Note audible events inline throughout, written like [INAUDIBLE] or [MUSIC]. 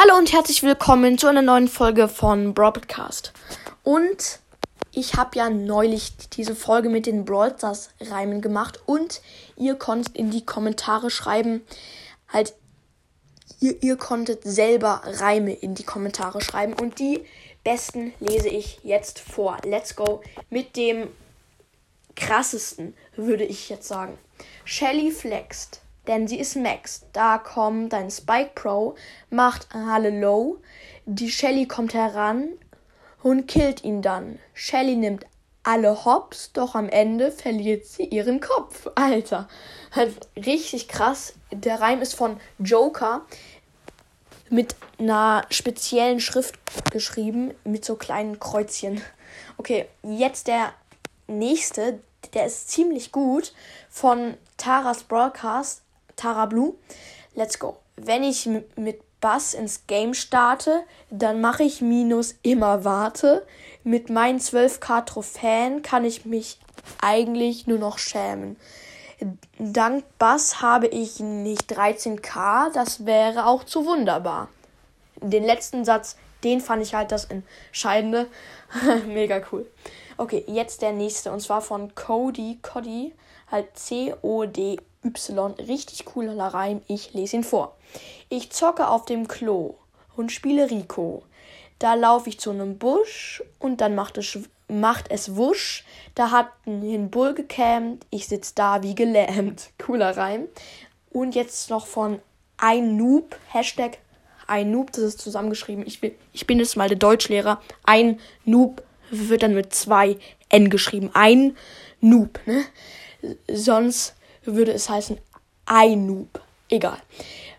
Hallo und herzlich willkommen zu einer neuen Folge von Broadcast. Und ich habe ja neulich diese Folge mit den Brawl Stars Reimen gemacht und ihr konntet in die Kommentare schreiben, halt, ihr, ihr konntet selber Reime in die Kommentare schreiben und die besten lese ich jetzt vor. Let's go mit dem krassesten, würde ich jetzt sagen. Shelly flext denn sie ist Max. Da kommt ein Spike Pro, macht Halle Low. Die Shelly kommt heran und killt ihn dann. Shelly nimmt alle Hops, doch am Ende verliert sie ihren Kopf. [LAUGHS] Alter, halt richtig krass. Der Reim ist von Joker mit einer speziellen Schrift geschrieben, mit so kleinen Kreuzchen. Okay, jetzt der nächste, der ist ziemlich gut, von Taras Broadcast. Tara Blue. Let's go. Wenn ich mit Bass ins Game starte, dann mache ich Minus immer warte. Mit meinen 12k Trophäen kann ich mich eigentlich nur noch schämen. Dank Bass habe ich nicht 13k, das wäre auch zu wunderbar. Den letzten Satz, den fand ich halt das Entscheidende. [LAUGHS] Mega cool. Okay, jetzt der nächste und zwar von Cody Cody, halt C-O-D Y. Richtig cooler Reim. Ich lese ihn vor. Ich zocke auf dem Klo und spiele Rico. Da laufe ich zu einem Busch und dann macht es, macht es wusch. Da hat ein Bull gekämmt. Ich sitz da wie gelähmt. [LAUGHS] Cooler Reim. Und jetzt noch von ein Noob. Hashtag ein Noob. Das ist zusammengeschrieben. Ich, will, ich bin jetzt mal der Deutschlehrer. Ein Noob wird dann mit zwei N geschrieben. Ein Noob. Ne? Sonst würde es heißen ein Noob. Egal.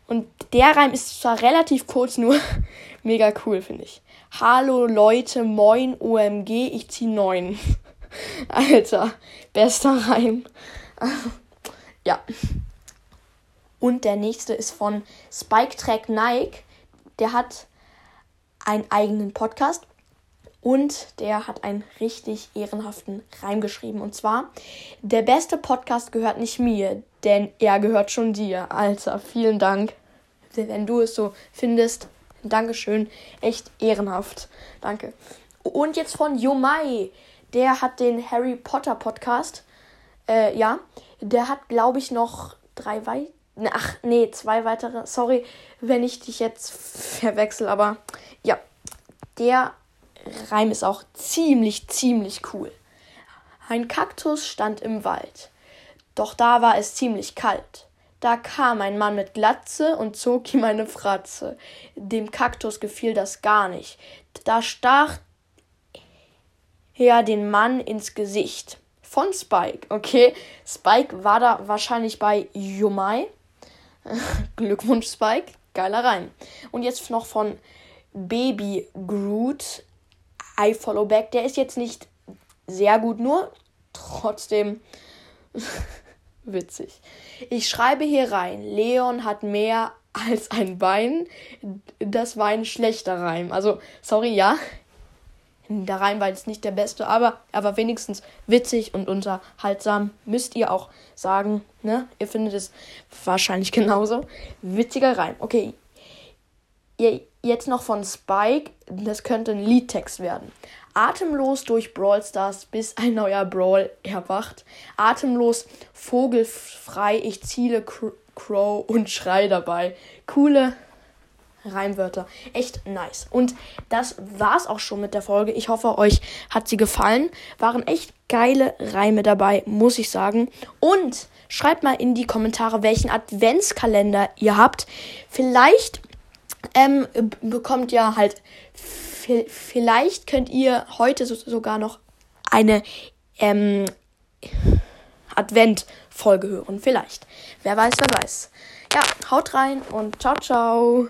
Und der Reim ist zwar relativ kurz, nur [LAUGHS] mega cool, finde ich. Hallo Leute, moin, OMG, ich zieh neun. [LAUGHS] Alter, bester Reim. [LAUGHS] ja. Und der nächste ist von Spike Track Nike. Der hat einen eigenen Podcast und der hat einen richtig ehrenhaften Reim geschrieben. Und zwar, der beste Podcast gehört nicht mir, denn er gehört schon dir. Alter, vielen Dank. Wenn du es so findest, Dankeschön. Echt ehrenhaft. Danke. Und jetzt von Yomai. Der hat den Harry Potter Podcast. Äh, ja. Der hat, glaube ich, noch drei weitere. Ach, nee, zwei weitere. Sorry, wenn ich dich jetzt verwechsel, aber ja. Der Reim ist auch ziemlich, ziemlich cool. Ein Kaktus stand im Wald. Doch da war es ziemlich kalt. Da kam ein Mann mit Glatze und zog ihm eine Fratze. Dem Kaktus gefiel das gar nicht. Da stach er den Mann ins Gesicht. Von Spike, okay? Spike war da wahrscheinlich bei Yumai. [LAUGHS] Glückwunsch, Spike. Geiler Reim. Und jetzt noch von Baby Groot. I Follow Back. Der ist jetzt nicht sehr gut, nur trotzdem [LAUGHS] witzig. Ich schreibe hier rein, Leon hat mehr als ein Bein. Das war ein schlechter Reim. Also, sorry, ja. Der Reim war jetzt nicht der beste, aber er war wenigstens witzig und unterhaltsam. Müsst ihr auch sagen, ne? Ihr findet es wahrscheinlich genauso. Witziger Reim. Okay, jetzt noch von Spike. Das könnte ein Liedtext werden. Atemlos durch Brawl Stars, bis ein neuer Brawl erwacht. Atemlos, vogelfrei, ich ziele Crow und schrei dabei. Coole Reimwörter. Echt nice. Und das war's auch schon mit der Folge. Ich hoffe, euch hat sie gefallen. Waren echt geile Reime dabei, muss ich sagen. Und schreibt mal in die Kommentare, welchen Adventskalender ihr habt. Vielleicht ähm, bekommt ihr halt, vielleicht könnt ihr heute so, sogar noch eine ähm, Advent-Folge hören. Vielleicht. Wer weiß, wer weiß. Ja, haut rein und ciao, ciao.